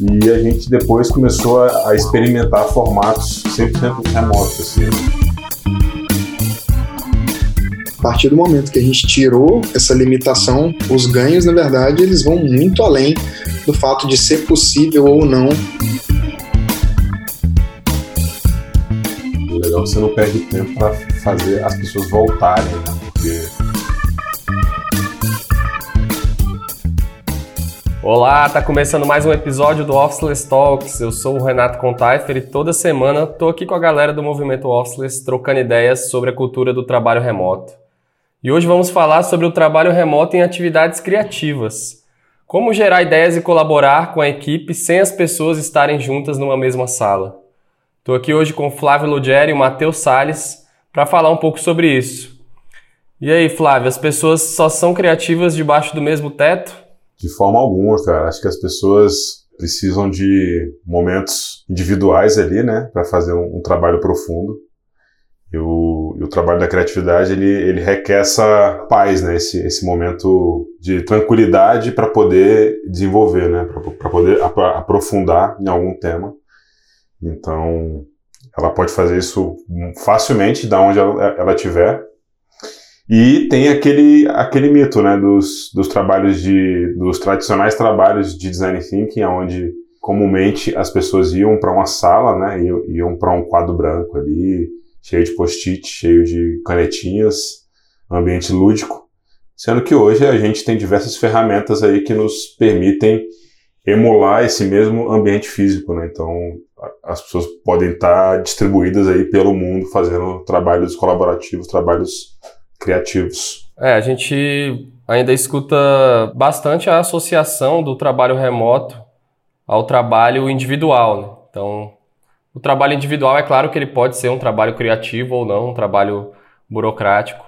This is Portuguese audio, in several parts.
E a gente depois começou a, a experimentar formatos 100% remotos. Assim. A partir do momento que a gente tirou essa limitação, os ganhos, na verdade, eles vão muito além do fato de ser possível ou não. O legal é que você não perde tempo para fazer as pessoas voltarem, né? Olá, tá começando mais um episódio do Officeless Talks. Eu sou o Renato Contaifer e toda semana tô aqui com a galera do movimento Officeless trocando ideias sobre a cultura do trabalho remoto. E hoje vamos falar sobre o trabalho remoto em atividades criativas. Como gerar ideias e colaborar com a equipe sem as pessoas estarem juntas numa mesma sala. Estou aqui hoje com Flávio Lugeri e Matheus Salles para falar um pouco sobre isso. E aí, Flávio, as pessoas só são criativas debaixo do mesmo teto? De forma alguma, cara. Acho que as pessoas precisam de momentos individuais ali, né, para fazer um, um, trabalho profundo. E o, e o, trabalho da criatividade ele, ele requer essa paz, né, esse, esse momento de tranquilidade para poder desenvolver, né, para poder ap aprofundar em algum tema. Então, ela pode fazer isso facilmente, da onde ela, ela estiver, e tem aquele, aquele mito, né, dos, dos trabalhos de, dos tradicionais trabalhos de design thinking, onde comumente as pessoas iam para uma sala, né, iam, para um quadro branco ali, cheio de post-it, cheio de canetinhas, ambiente lúdico, sendo que hoje a gente tem diversas ferramentas aí que nos permitem emular esse mesmo ambiente físico, né? Então as pessoas podem estar distribuídas aí pelo mundo fazendo trabalhos colaborativos, trabalhos criativos. É, a gente ainda escuta bastante a associação do trabalho remoto ao trabalho individual. Né? Então, o trabalho individual é claro que ele pode ser um trabalho criativo ou não, um trabalho burocrático,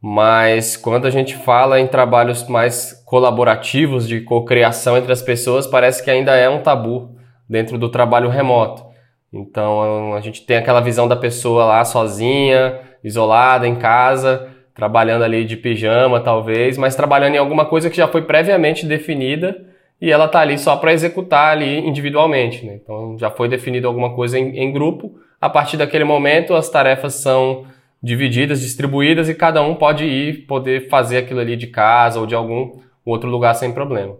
mas quando a gente fala em trabalhos mais colaborativos, de cocriação entre as pessoas, parece que ainda é um tabu dentro do trabalho remoto. Então, a gente tem aquela visão da pessoa lá sozinha, isolada em casa, trabalhando ali de pijama, talvez, mas trabalhando em alguma coisa que já foi previamente definida e ela está ali só para executar ali individualmente. Né? Então já foi definido alguma coisa em, em, grupo. A partir daquele momento, as tarefas são divididas, distribuídas e cada um pode ir poder fazer aquilo ali de casa ou de algum outro lugar sem problema.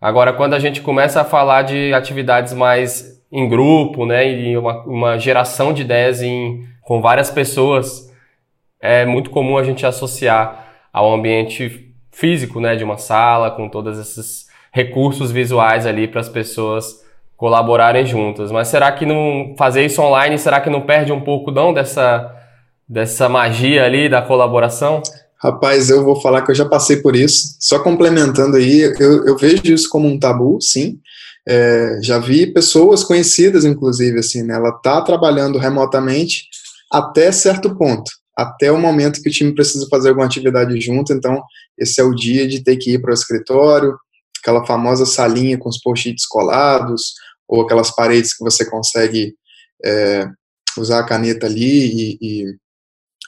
Agora, quando a gente começa a falar de atividades mais em grupo, né, e uma, uma geração de ideias em, com várias pessoas é muito comum a gente associar ao ambiente físico, né, de uma sala, com todos esses recursos visuais ali para as pessoas colaborarem juntas. Mas será que não fazer isso online, será que não perde um pouco não dessa dessa magia ali da colaboração? Rapaz, eu vou falar que eu já passei por isso. Só complementando aí, eu, eu vejo isso como um tabu, sim. É, já vi pessoas conhecidas, inclusive, assim, né? Ela tá trabalhando remotamente até certo ponto até o momento que o time precisa fazer alguma atividade junto, então esse é o dia de ter que ir para o escritório, aquela famosa salinha com os post-its colados, ou aquelas paredes que você consegue é, usar a caneta ali e, e,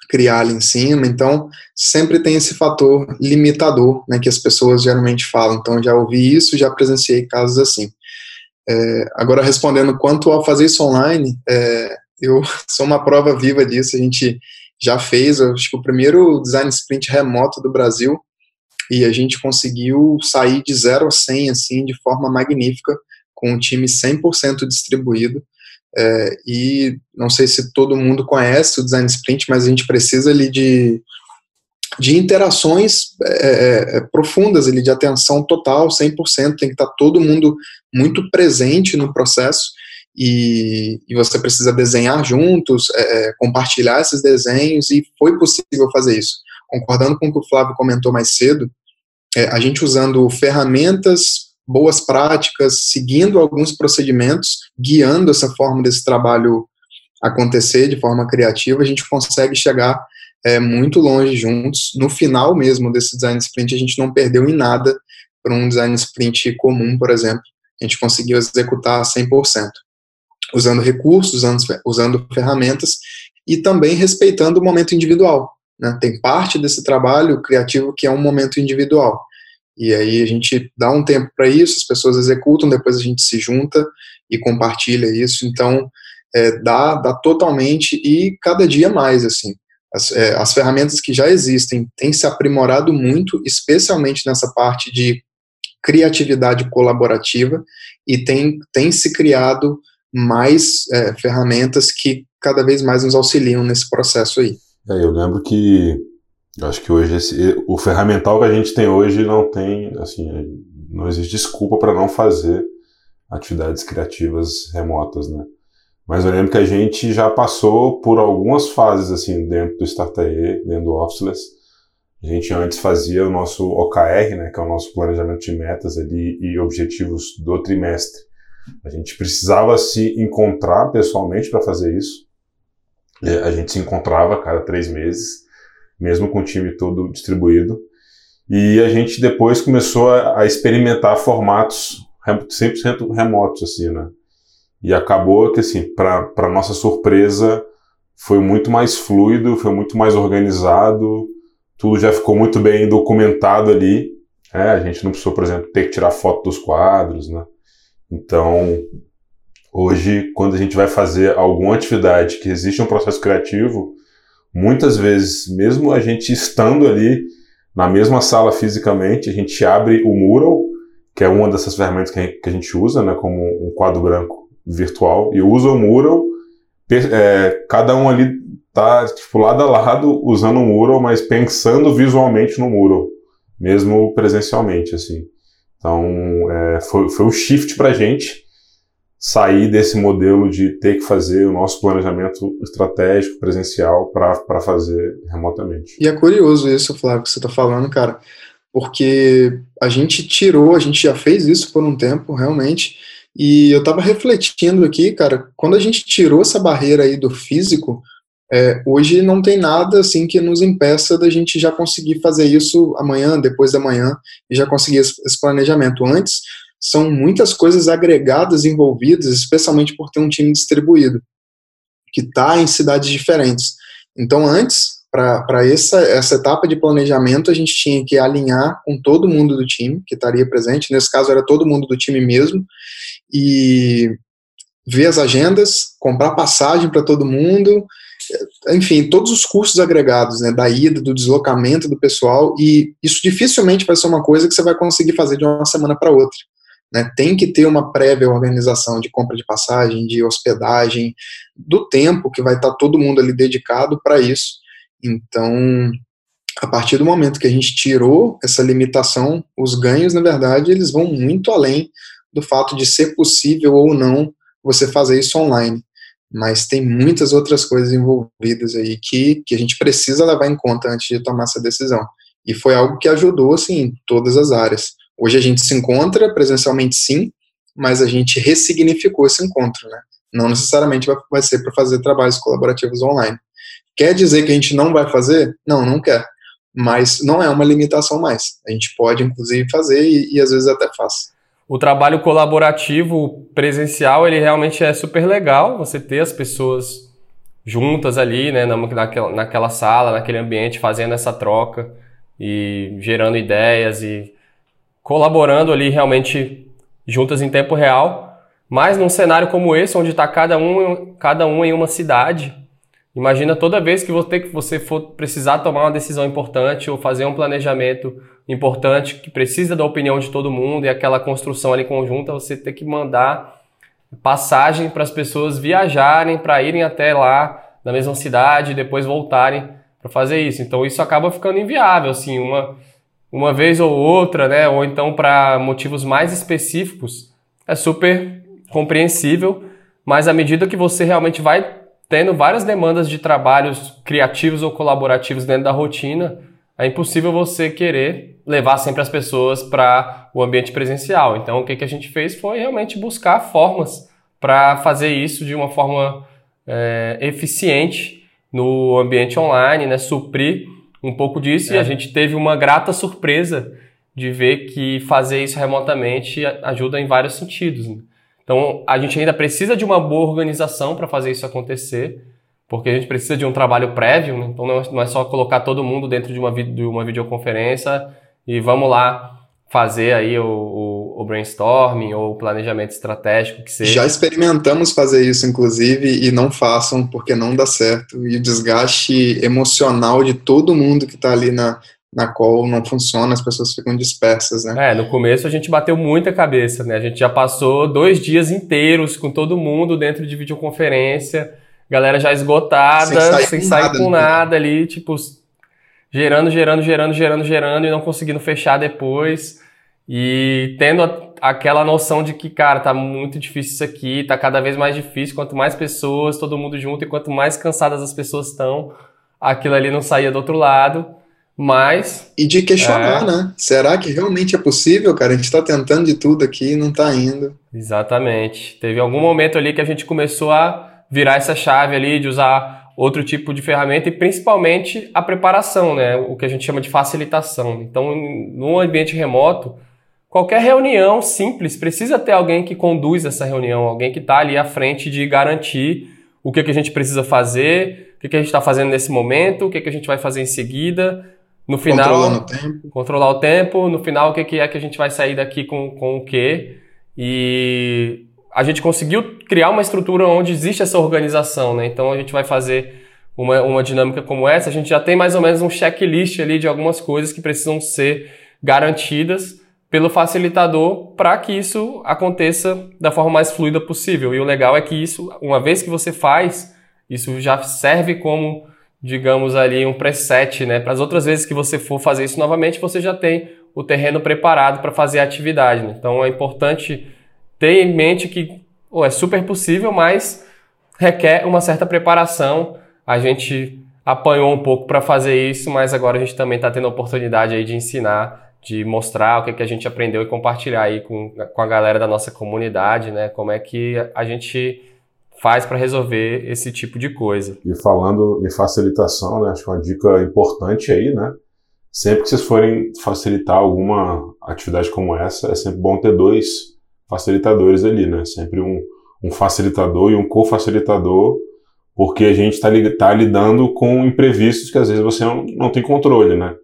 criar ali em cima, então sempre tem esse fator limitador, né, que as pessoas geralmente falam, então já ouvi isso, já presenciei casos assim. É, agora, respondendo quanto ao fazer isso online, é, eu sou uma prova viva disso, a gente já fez, acho que o primeiro design sprint remoto do Brasil, e a gente conseguiu sair de 0 a 100, assim, de forma magnífica, com um time 100% distribuído, é, e não sei se todo mundo conhece o design sprint, mas a gente precisa ali de, de interações é, é, é profundas, ali, de atenção total, 100%, tem que estar todo mundo muito presente no processo, e, e você precisa desenhar juntos, é, é, compartilhar esses desenhos, e foi possível fazer isso. Concordando com o que o Flávio comentou mais cedo, é, a gente usando ferramentas, boas práticas, seguindo alguns procedimentos, guiando essa forma desse trabalho acontecer de forma criativa, a gente consegue chegar é, muito longe juntos. No final mesmo desse design sprint, a gente não perdeu em nada para um design sprint comum, por exemplo. A gente conseguiu executar 100% usando recursos, usando, usando ferramentas e também respeitando o momento individual. Né? Tem parte desse trabalho criativo que é um momento individual. E aí a gente dá um tempo para isso, as pessoas executam, depois a gente se junta e compartilha isso. Então, é, dá, dá totalmente e cada dia mais, assim. As, é, as ferramentas que já existem têm se aprimorado muito, especialmente nessa parte de criatividade colaborativa, e tem, tem se criado mais é, ferramentas que cada vez mais nos auxiliam nesse processo aí. É, eu lembro que acho que hoje esse, o ferramental que a gente tem hoje não tem, assim, não existe desculpa para não fazer atividades criativas remotas, né? Mas eu lembro que a gente já passou por algumas fases assim dentro do Startae, dentro do Officeless. A gente antes fazia o nosso OKR, né, que é o nosso planejamento de metas ali e objetivos do trimestre. A gente precisava se encontrar pessoalmente para fazer isso. A gente se encontrava a cada três meses, mesmo com o time todo distribuído. E a gente depois começou a, experimentar formatos 100% remotos, assim, né? E acabou que, assim, para nossa surpresa, foi muito mais fluido, foi muito mais organizado, tudo já ficou muito bem documentado ali. É, a gente não precisou, por exemplo, ter que tirar foto dos quadros, né? Então, hoje, quando a gente vai fazer alguma atividade que existe um processo criativo, muitas vezes, mesmo a gente estando ali na mesma sala fisicamente, a gente abre o mural, que é uma dessas ferramentas que a gente usa, né, como um quadro branco virtual, e usa o mural, é, cada um ali tá tipo, lado a lado usando o mural, mas pensando visualmente no mural, mesmo presencialmente, assim. Então, é, foi, foi um shift para a gente sair desse modelo de ter que fazer o nosso planejamento estratégico presencial para fazer remotamente. E é curioso isso, Flávio, que você está falando, cara, porque a gente tirou, a gente já fez isso por um tempo, realmente, e eu estava refletindo aqui, cara, quando a gente tirou essa barreira aí do físico, é, hoje não tem nada assim que nos impeça da gente já conseguir fazer isso amanhã, depois da manhã, e já conseguir esse, planejamento. Antes, são muitas coisas agregadas envolvidas, especialmente por ter um time distribuído, que está em cidades diferentes. Então, antes, para essa, essa etapa de planejamento, a gente tinha que alinhar com todo mundo do time que estaria presente. Nesse caso, era todo mundo do time mesmo. E ver as agendas, comprar passagem para todo mundo, enfim, todos os custos agregados, né, da ida, do deslocamento do pessoal, e isso dificilmente vai ser uma coisa que você vai conseguir fazer de uma semana para outra. Né, tem que ter uma prévia organização de compra de passagem, de hospedagem, do tempo que vai estar todo mundo ali dedicado para isso. Então, a partir do momento que a gente tirou essa limitação, os ganhos, na verdade, eles vão muito além do fato de ser possível ou não você fazer isso online mas tem muitas outras coisas envolvidas aí que, que a gente precisa levar em conta antes de tomar essa decisão. E foi algo que ajudou, assim, em todas as áreas. Hoje a gente se encontra presencialmente, sim, mas a gente ressignificou esse encontro, né? Não necessariamente vai, vai ser para fazer trabalhos colaborativos online. Quer dizer que a gente não vai fazer? Não, não quer. Mas não é uma limitação mais. A gente pode, inclusive, fazer e, e às vezes até faz o trabalho colaborativo presencial, ele realmente é super legal, você ter as pessoas juntas ali, né, naquela, naquela sala, naquele ambiente, fazendo essa troca e gerando ideias e colaborando ali realmente juntas em tempo real. Mas num cenário como esse, onde está cada um, cada um em uma cidade, imagina toda vez que você, que você for precisar tomar uma decisão importante ou fazer um planejamento importante que precisa da opinião de todo mundo e aquela construção ali conjunta, você tem que mandar passagem para as pessoas viajarem, para irem até lá na mesma cidade e depois voltarem para fazer isso. Então isso acaba ficando inviável, assim, uma, uma vez ou outra, né? Ou então para motivos mais específicos, é super compreensível, mas à medida que você realmente vai tendo várias demandas de trabalhos criativos ou colaborativos dentro da rotina, é impossível você querer levar sempre as pessoas para o ambiente presencial. Então, o que, que a gente fez foi realmente buscar formas para fazer isso de uma forma é, eficiente no ambiente online, né? suprir um pouco disso. É. E a gente teve uma grata surpresa de ver que fazer isso remotamente ajuda em vários sentidos. Né? Então, a gente ainda precisa de uma boa organização para fazer isso acontecer porque a gente precisa de um trabalho prévio, né? então não é só colocar todo mundo dentro de uma, de uma videoconferência e vamos lá fazer aí o, o, o, brainstorming ou o planejamento estratégico que seja. Já experimentamos fazer isso, inclusive, e não façam porque não dá certo. E o desgaste emocional de todo mundo que está ali na, na call não funciona, as pessoas ficam dispersas, né? É, no começo a gente bateu muita cabeça, né? A gente já passou dois dias inteiros com todo mundo dentro de videoconferência, galera já esgotada, sem sair, sem com, sair nada, com né? nada ali, tipo, gerando, gerando, gerando, gerando, gerando e não conseguindo fechar depois. E tendo a, aquela noção de que, cara, tá muito difícil isso aqui, tá cada vez mais difícil, quanto mais pessoas, todo mundo junto, e quanto mais cansadas as pessoas estão, aquilo ali não saía do outro lado. Mas. E de questionar, é... né? Será que realmente é possível, cara? A gente está tentando de tudo aqui e não está indo. Exatamente. Teve algum momento ali que a gente começou a virar essa chave ali de usar outro tipo de ferramenta e principalmente a preparação, né? O que a gente chama de facilitação. Então, no ambiente remoto, qualquer reunião simples precisa ter alguém que conduz essa reunião, alguém que está ali à frente de garantir o que, que a gente precisa fazer, o que, que a gente está fazendo nesse momento, o que, que a gente vai fazer em seguida no final, Controlando o tempo. controlar o tempo. No final, o que, que é que a gente vai sair daqui com, com o quê? E a gente conseguiu criar uma estrutura onde existe essa organização, né? Então a gente vai fazer uma, uma dinâmica como essa. A gente já tem mais ou menos um checklist ali de algumas coisas que precisam ser garantidas pelo facilitador para que isso aconteça da forma mais fluida possível. E o legal é que isso, uma vez que você faz, isso já serve como digamos ali, um preset, né? Para as outras vezes que você for fazer isso novamente, você já tem o terreno preparado para fazer a atividade. Né? Então é importante ter em mente que oh, é super possível, mas requer uma certa preparação. A gente apanhou um pouco para fazer isso, mas agora a gente também está tendo a oportunidade aí de ensinar, de mostrar o que, que a gente aprendeu e compartilhar aí com, com a galera da nossa comunidade, né? Como é que a gente faz para resolver esse tipo de coisa. E falando em facilitação, né, acho que uma dica importante aí, né? Sempre que vocês forem facilitar alguma atividade como essa, é sempre bom ter dois facilitadores ali, né? Sempre um, um facilitador e um co-facilitador, porque a gente está tá lidando com imprevistos que às vezes você não, não tem controle, né?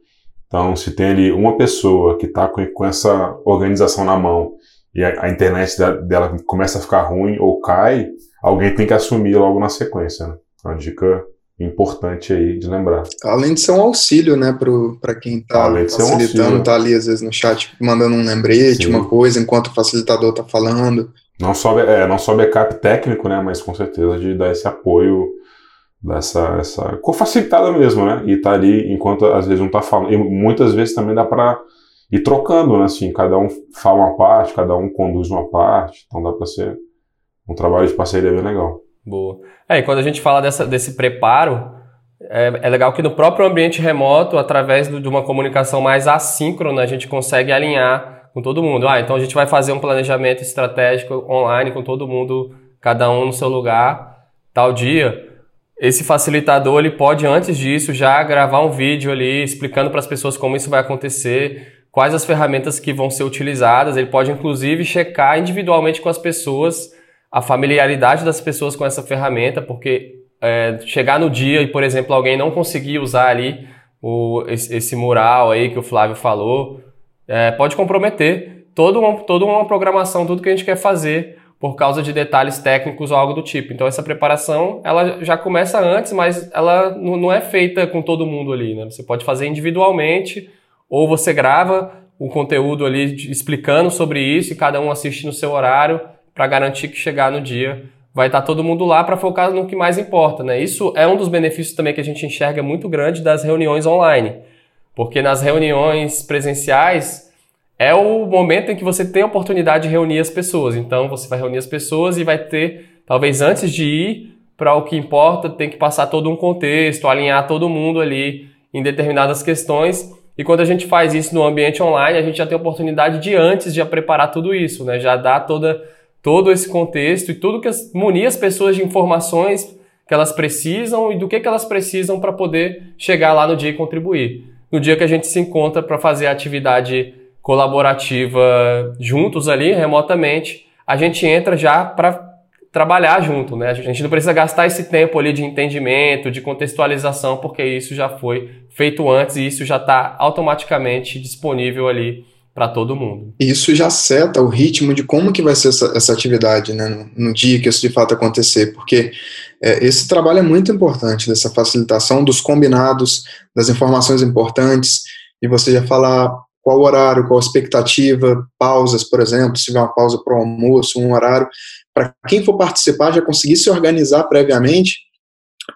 Então, se tem ali uma pessoa que está com, com essa organização na mão e a, a internet dela começa a ficar ruim ou cai, alguém tem que assumir logo na sequência. Né? Uma dica importante aí de lembrar. Além de ser um auxílio, né, para quem está facilitando, um tá ali às vezes no chat mandando um lembrete, Sim. uma coisa, enquanto o facilitador está falando. Não só, é, não só backup técnico, né, mas com certeza de dar esse apoio, dessa essa com facilitada mesmo, né, e tá ali enquanto às vezes um tá falando, e muitas vezes também dá para ir trocando, né, assim, cada um fala uma parte, cada um conduz uma parte, então dá para ser um trabalho de parceria bem legal. Boa. É, e quando a gente fala dessa, desse preparo, é, é, legal que no próprio ambiente remoto, através do, de uma comunicação mais assíncrona, a gente consegue alinhar com todo mundo. Ah, então a gente vai fazer um planejamento estratégico online com todo mundo, cada um no seu lugar, tal dia. Esse facilitador ele pode antes disso já gravar um vídeo ali explicando para as pessoas como isso vai acontecer, quais as ferramentas que vão ser utilizadas. Ele pode inclusive checar individualmente com as pessoas a familiaridade das pessoas com essa ferramenta, porque é, chegar no dia e, por exemplo, alguém não conseguir usar ali o, esse, mural aí que o Flávio falou, é, pode comprometer toda uma, toda uma programação, tudo que a gente quer fazer por causa de detalhes técnicos ou algo do tipo. Então essa preparação ela já começa antes, mas ela não é feita com todo mundo ali, né? Você pode fazer individualmente ou você grava o conteúdo ali explicando sobre isso e cada um assiste no seu horário para garantir que chegar no dia vai estar tá todo mundo lá para focar no que mais importa, né? Isso é um dos benefícios também que a gente enxerga muito grande das reuniões online, porque nas reuniões presenciais é o momento em que você tem a oportunidade de reunir as pessoas. Então você vai reunir as pessoas e vai ter, talvez antes de ir para o que importa, tem que passar todo um contexto, alinhar todo mundo ali em determinadas questões. E quando a gente faz isso no ambiente online, a gente já tem a oportunidade de antes já preparar tudo isso, né? Já dá toda todo esse contexto e tudo que as, munir as pessoas de informações que elas precisam e do que, que elas precisam para poder chegar lá no dia e contribuir. No dia que a gente se encontra para fazer a atividade colaborativa juntos ali, remotamente, a gente entra já para trabalhar junto, né? A gente não precisa gastar esse tempo ali de entendimento, de contextualização, porque isso já foi feito antes e isso já está automaticamente disponível ali para todo mundo. Isso já seta o ritmo de como que vai ser essa, essa atividade, né, no, no, dia que isso de fato acontecer, porque é, esse trabalho é muito importante, dessa facilitação dos combinados, das informações importantes, e você já falar qual horário, qual expectativa, pausas, por exemplo, se tiver uma pausa para o almoço, um horário, para quem for participar já conseguir se organizar previamente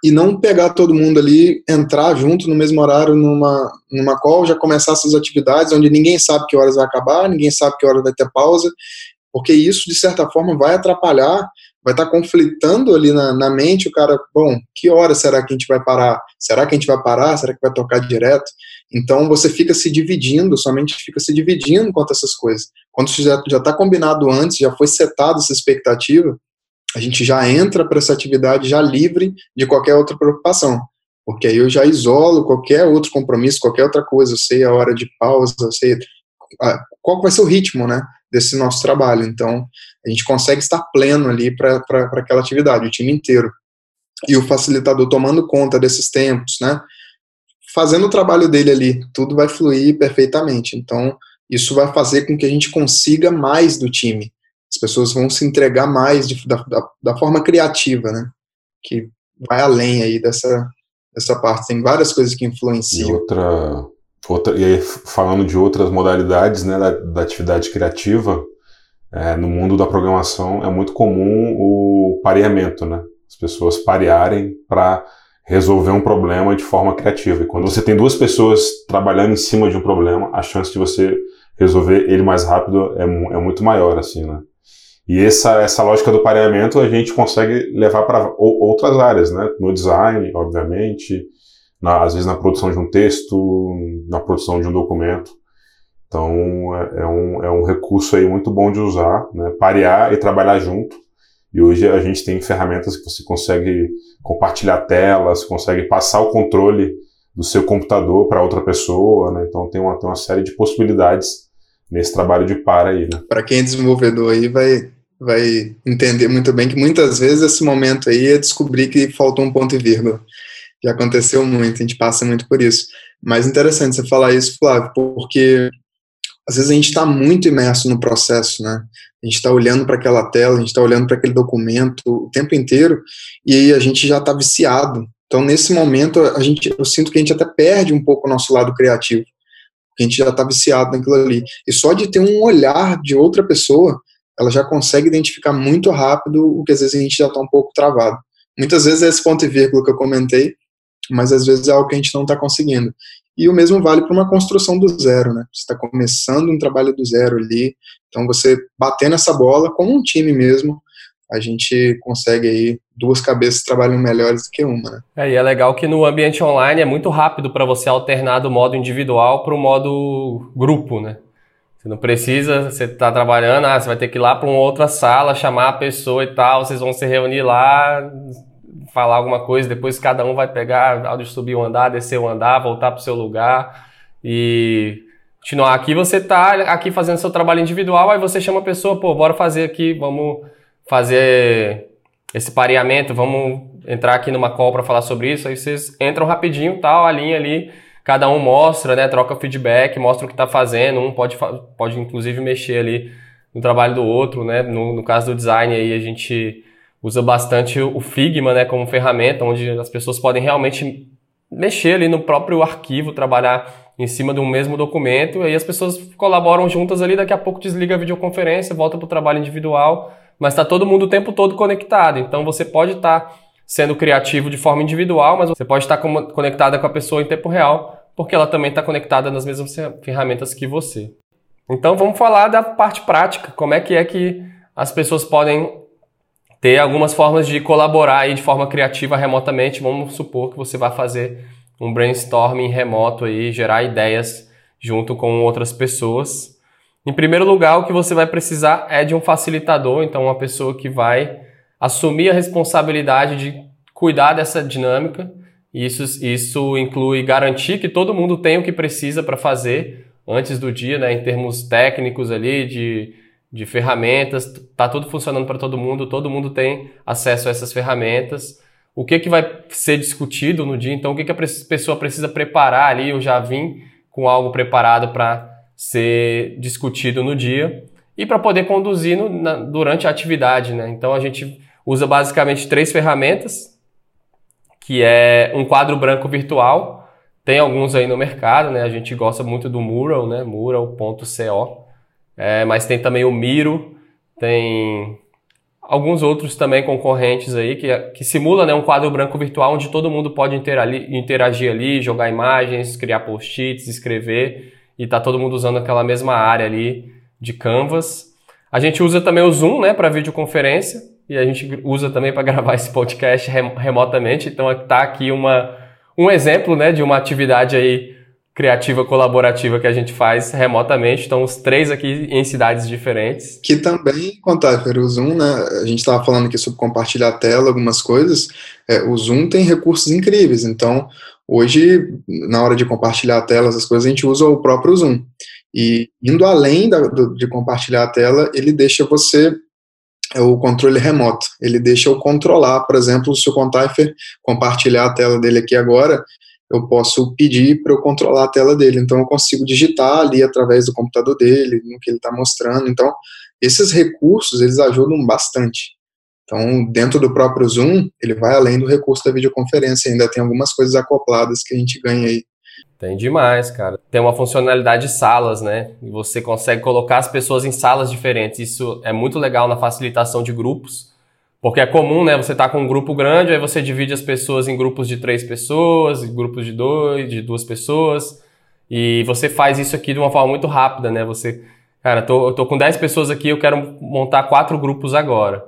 e não pegar todo mundo ali, entrar junto no mesmo horário numa, numa call, já começar essas atividades onde ninguém sabe que horas vai acabar, ninguém sabe que horas vai ter pausa, porque isso, de certa forma, vai atrapalhar, vai estar tá conflitando ali na, na mente o cara, bom, que hora será que a gente vai parar? Será que a gente vai parar? Será que vai tocar direto? Então você fica se dividindo, somente fica se dividindo quanto a essas coisas. Quando isso já está combinado antes, já foi setado essa expectativa, a gente já entra para essa atividade já livre de qualquer outra preocupação. Porque aí eu já isolo qualquer outro compromisso, qualquer outra coisa, eu sei a hora de pausa, eu sei qual vai ser o ritmo, né, desse nosso trabalho. Então, a gente consegue estar pleno ali para aquela atividade, o time inteiro. E o facilitador tomando conta desses tempos, né, fazendo o trabalho dele ali, tudo vai fluir perfeitamente. Então, isso vai fazer com que a gente consiga mais do time. As pessoas vão se entregar mais de, da, da, forma criativa, né? Que vai além aí dessa, dessa parte. Tem várias coisas que influenciam. E outra, outra e aí, falando de outras modalidades, né, da, da atividade criativa, é, no mundo da programação é muito comum o pareamento, né? As pessoas parearem para resolver um problema de forma criativa. E quando você tem duas pessoas trabalhando em cima de um problema, a chance de você resolver ele mais rápido é, é muito maior, assim, né? E essa, essa lógica do pareamento a gente consegue levar para outras áreas, né? No design, obviamente, na, às vezes na produção de um texto, na produção de um documento. Então é, é, um, é um recurso aí muito bom de usar, né? Parear e trabalhar junto. E hoje a gente tem ferramentas que você consegue compartilhar telas, consegue passar o controle do seu computador para outra pessoa, né? Então tem uma, tem uma série de possibilidades nesse trabalho de par aí, né? Para quem é desenvolvedor aí vai vai entender muito bem que muitas vezes esse momento aí é descobrir que faltou um ponto e vírgula. Já aconteceu muito, a gente passa muito por isso. Mas interessante você falar isso, Flávio, porque às vezes a gente está muito imerso no processo, né? A gente está olhando para aquela tela, a gente está olhando para aquele documento o tempo inteiro e a gente já está viciado. Então, nesse momento, a gente, eu sinto que a gente até perde um pouco o nosso lado criativo. A gente já está viciado naquilo ali. E só de ter um olhar de outra pessoa, ela já consegue identificar muito rápido o que às vezes a gente já está um pouco travado. Muitas vezes é esse ponto e vírgula que eu comentei, mas às vezes é algo que a gente não está conseguindo. E o mesmo vale para uma construção do zero, né? Você está começando um trabalho do zero ali, então você batendo essa bola como um time mesmo, a gente consegue aí duas cabeças trabalham melhores do que uma. Né? É, e é legal que no ambiente online é muito rápido para você alternar do modo individual para o modo grupo, né? Você não precisa, você está trabalhando, ah, você vai ter que ir lá para uma outra sala, chamar a pessoa e tal, vocês vão se reunir lá, falar alguma coisa, depois cada um vai pegar, áudio subir o andar, descer o andar, voltar para o seu lugar e continuar. Aqui você está aqui fazendo seu trabalho individual, aí você chama a pessoa, pô, bora fazer aqui, vamos fazer esse pareamento, vamos entrar aqui numa call para falar sobre isso, aí vocês entram rapidinho, tal, a linha ali cada um mostra, né, troca feedback, mostra o que está fazendo, um pode, pode inclusive mexer ali no trabalho do outro, né, no, no caso do design aí a gente usa bastante o Figma, né, como ferramenta, onde as pessoas podem realmente mexer ali no próprio arquivo, trabalhar em cima de um mesmo documento, e aí as pessoas colaboram juntas ali, daqui a pouco desliga a videoconferência, volta para o trabalho individual, mas está todo mundo o tempo todo conectado, então você pode estar tá sendo criativo de forma individual, mas você pode estar conectada com a pessoa em tempo real, porque ela também está conectada nas mesmas ferramentas que você. Então vamos falar da parte prática, como é que é que as pessoas podem ter algumas formas de colaborar aí de forma criativa remotamente. Vamos supor que você vai fazer um brainstorming remoto aí, gerar ideias junto com outras pessoas. Em primeiro lugar, o que você vai precisar é de um facilitador, então uma pessoa que vai assumir a responsabilidade de cuidar dessa dinâmica isso, isso inclui garantir que todo mundo tem o que precisa para fazer antes do dia, né, em termos técnicos ali, de, de ferramentas, tá tudo funcionando para todo mundo, todo mundo tem acesso a essas ferramentas. O que, que vai ser discutido no dia, então o que, que a pessoa precisa preparar ali, eu já vim com algo preparado para ser discutido no dia e para poder conduzir no, na, durante a atividade. Né? Então a gente usa basicamente três ferramentas, que é um quadro branco virtual, tem alguns aí no mercado, né? A gente gosta muito do Mural, né? Mural.co. É, mas tem também o Miro, tem alguns outros também concorrentes aí que, que simula né, um quadro branco virtual onde todo mundo pode interagir, interagir ali, jogar imagens, criar post-its, escrever e tá todo mundo usando aquela mesma área ali de Canvas. A gente usa também o Zoom, né, para videoconferência e a gente usa também para gravar esse podcast remotamente. Então tá aqui uma um exemplo, né, de uma atividade aí criativa colaborativa que a gente faz remotamente. Então, os três aqui em cidades diferentes. Que também, Contáfer, o Zoom, né? A gente estava falando aqui sobre compartilhar a tela, algumas coisas. É, o Zoom tem recursos incríveis. Então, hoje, na hora de compartilhar a tela, essas coisas, a gente usa o próprio Zoom. E indo além da, do, de compartilhar a tela, ele deixa você é o controle remoto. Ele deixa eu controlar, por exemplo, se o Contaifer compartilhar a tela dele aqui agora, eu posso pedir para eu controlar a tela dele. Então, eu consigo digitar ali através do computador dele, no que ele está mostrando. Então, esses recursos, eles ajudam bastante. Então, dentro do próprio Zoom, ele vai além do recurso da videoconferência, ainda tem algumas coisas acopladas que a gente ganha aí tem demais, cara. Tem uma funcionalidade de salas, né? E você consegue colocar as pessoas em salas diferentes. Isso é muito legal na facilitação de grupos. Porque é comum, né? Você tá com um grupo grande, aí você divide as pessoas em grupos de três pessoas, grupos de dois, de duas pessoas. E você faz isso aqui de uma forma muito rápida, né? Você, cara, tô, eu tô com dez pessoas aqui, eu quero montar quatro grupos agora.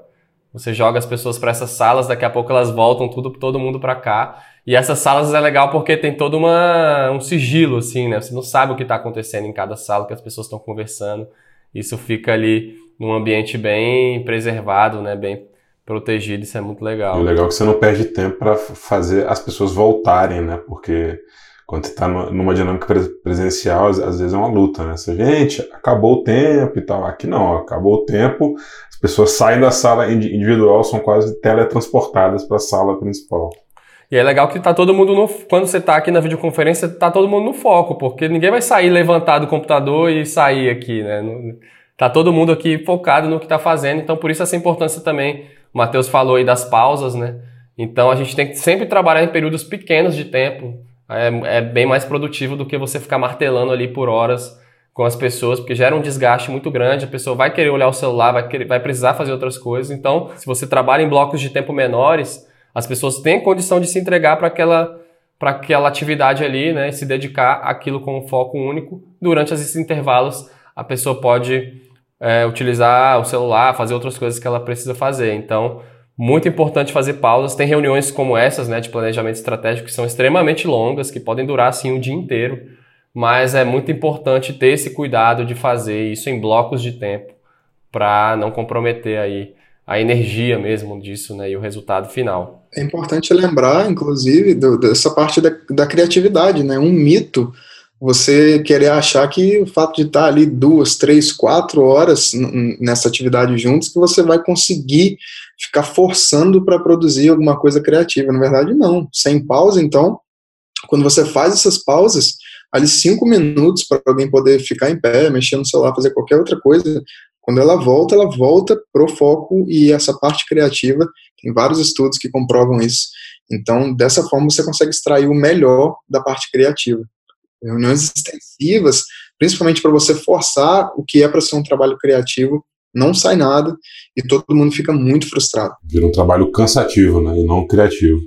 Você joga as pessoas para essas salas, daqui a pouco elas voltam tudo todo mundo para cá. E essas salas é legal porque tem todo uma, um sigilo, assim, né? Você não sabe o que está acontecendo em cada sala, que as pessoas estão conversando. Isso fica ali num ambiente bem preservado, né? Bem protegido, isso é muito legal. O legal é que você não perde tempo para fazer as pessoas voltarem, né? Porque quando você está numa dinâmica presencial, às, vezes é uma luta, né? Você, gente, acabou o tempo e tal. Aqui não, acabou o tempo, as pessoas saem da sala individual, são quase teletransportadas para a sala principal. E é legal que tá todo mundo no. Quando você tá aqui na videoconferência, tá todo mundo no foco, porque ninguém vai sair levantar do computador e sair aqui, né? Tá todo mundo aqui focado no que tá fazendo, então por isso essa importância também. O Matheus falou aí das pausas, né? Então a gente tem que sempre trabalhar em períodos pequenos de tempo. É, é bem mais produtivo do que você ficar martelando ali por horas com as pessoas, porque gera um desgaste muito grande, a pessoa vai querer olhar o celular, vai, querer, vai precisar fazer outras coisas. Então, se você trabalha em blocos de tempo menores, as pessoas têm condição de se entregar para aquela, aquela atividade ali, né? E se dedicar àquilo com um foco único. Durante esses intervalos, a pessoa pode é, utilizar o celular, fazer outras coisas que ela precisa fazer. Então, muito importante fazer pausas. Tem reuniões como essas, né, de planejamento estratégico, que são extremamente longas, que podem durar assim um dia inteiro. Mas é muito importante ter esse cuidado de fazer isso em blocos de tempo para não comprometer aí a energia mesmo disso, né, e o resultado final. É importante lembrar, inclusive, do, dessa parte da, da, criatividade, né, um mito você querer achar que o fato de estar ali duas, três, quatro horas nessa atividade juntos, que você vai conseguir ficar forçando para produzir alguma coisa criativa. Na verdade, não. Sem pausa, então, quando você faz essas pausas, ali cinco minutos para alguém poder ficar em pé, mexer no celular, fazer qualquer outra coisa, quando ela volta, ela volta pro foco e essa parte criativa, tem vários estudos que comprovam isso. Então, dessa forma, você consegue extrair o melhor da parte criativa. Reuniões extensivas, principalmente para você forçar o que é para ser um trabalho criativo, não sai nada e todo mundo fica muito frustrado. Vira um trabalho cansativo, né, e não criativo.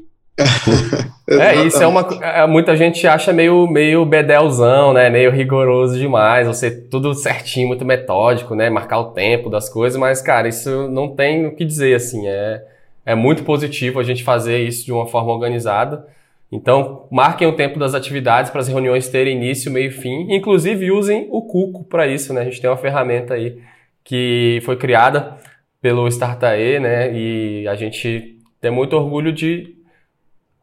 É, isso é uma. É, muita gente acha meio, meio bedelzão, né? Meio rigoroso demais, você tudo certinho, muito metódico, né? Marcar o tempo das coisas, mas, cara, isso não tem o que dizer, assim. É, é muito positivo a gente fazer isso de uma forma organizada. Então, marquem o tempo das atividades para as reuniões terem início, meio e fim. Inclusive, usem o Cuco para isso, né? A gente tem uma ferramenta aí que foi criada pelo Startae, né? E a gente tem muito orgulho de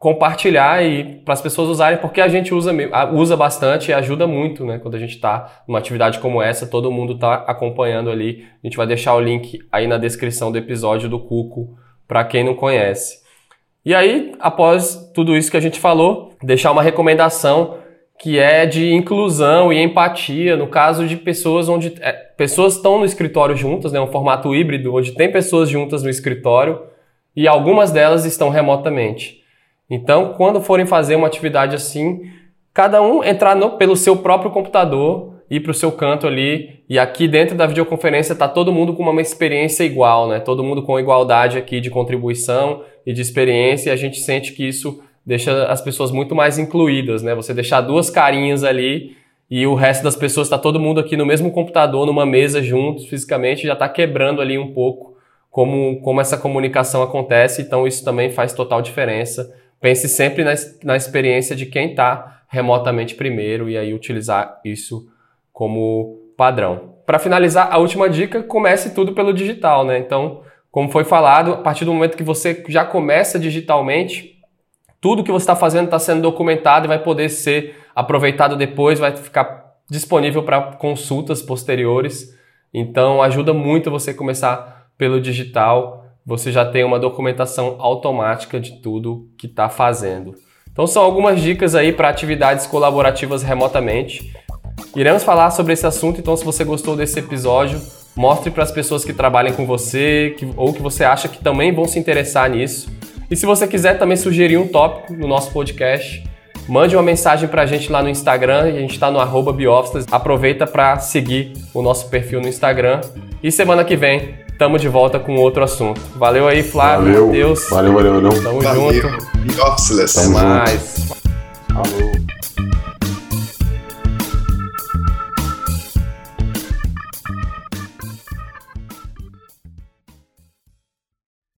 compartilhar e para as pessoas usarem, porque a gente usa, usa bastante e ajuda muito, né? Quando a gente está numa atividade como essa, todo mundo está acompanhando ali. A gente vai deixar o link aí na descrição do episódio do Cuco para quem não conhece. E aí, após tudo isso que a gente falou, deixar uma recomendação que é de inclusão e empatia, no caso de pessoas onde é, pessoas estão no escritório juntas, né, um formato híbrido, onde tem pessoas juntas no escritório e algumas delas estão remotamente. Então, quando forem fazer uma atividade assim, cada um entrar no, pelo seu próprio computador, ir para o seu canto ali, e aqui dentro da videoconferência está todo mundo com uma experiência igual, né? Todo mundo com igualdade aqui de contribuição e de experiência, e a gente sente que isso deixa as pessoas muito mais incluídas, né? Você deixar duas carinhas ali e o resto das pessoas está todo mundo aqui no mesmo computador, numa mesa juntos, fisicamente, já está quebrando ali um pouco como, como essa comunicação acontece, então isso também faz total diferença. Pense sempre na, na experiência de quem está remotamente primeiro e aí utilizar isso como padrão. Para finalizar, a última dica, comece tudo pelo digital, né? Então, como foi falado, a partir do momento que você já começa digitalmente, tudo que você está fazendo está sendo documentado e vai poder ser aproveitado depois, vai ficar disponível para consultas posteriores. Então ajuda muito você começar pelo digital. Você já tem uma documentação automática de tudo que está fazendo. Então são algumas dicas aí para atividades colaborativas remotamente. Iremos falar sobre esse assunto, então se você gostou desse episódio, mostre para as pessoas que trabalham com você que, ou que você acha que também vão se interessar nisso. E se você quiser também sugerir um tópico no nosso podcast, mande uma mensagem para a gente lá no Instagram, a gente está no arroba. Aproveita para seguir o nosso perfil no Instagram. E semana que vem, estamos de volta com outro assunto. Valeu aí, Flávio, valeu. Matheus. Valeu, valeu, valeu. Tamo Valeu. junto. Biofstas. Até mais. Falou.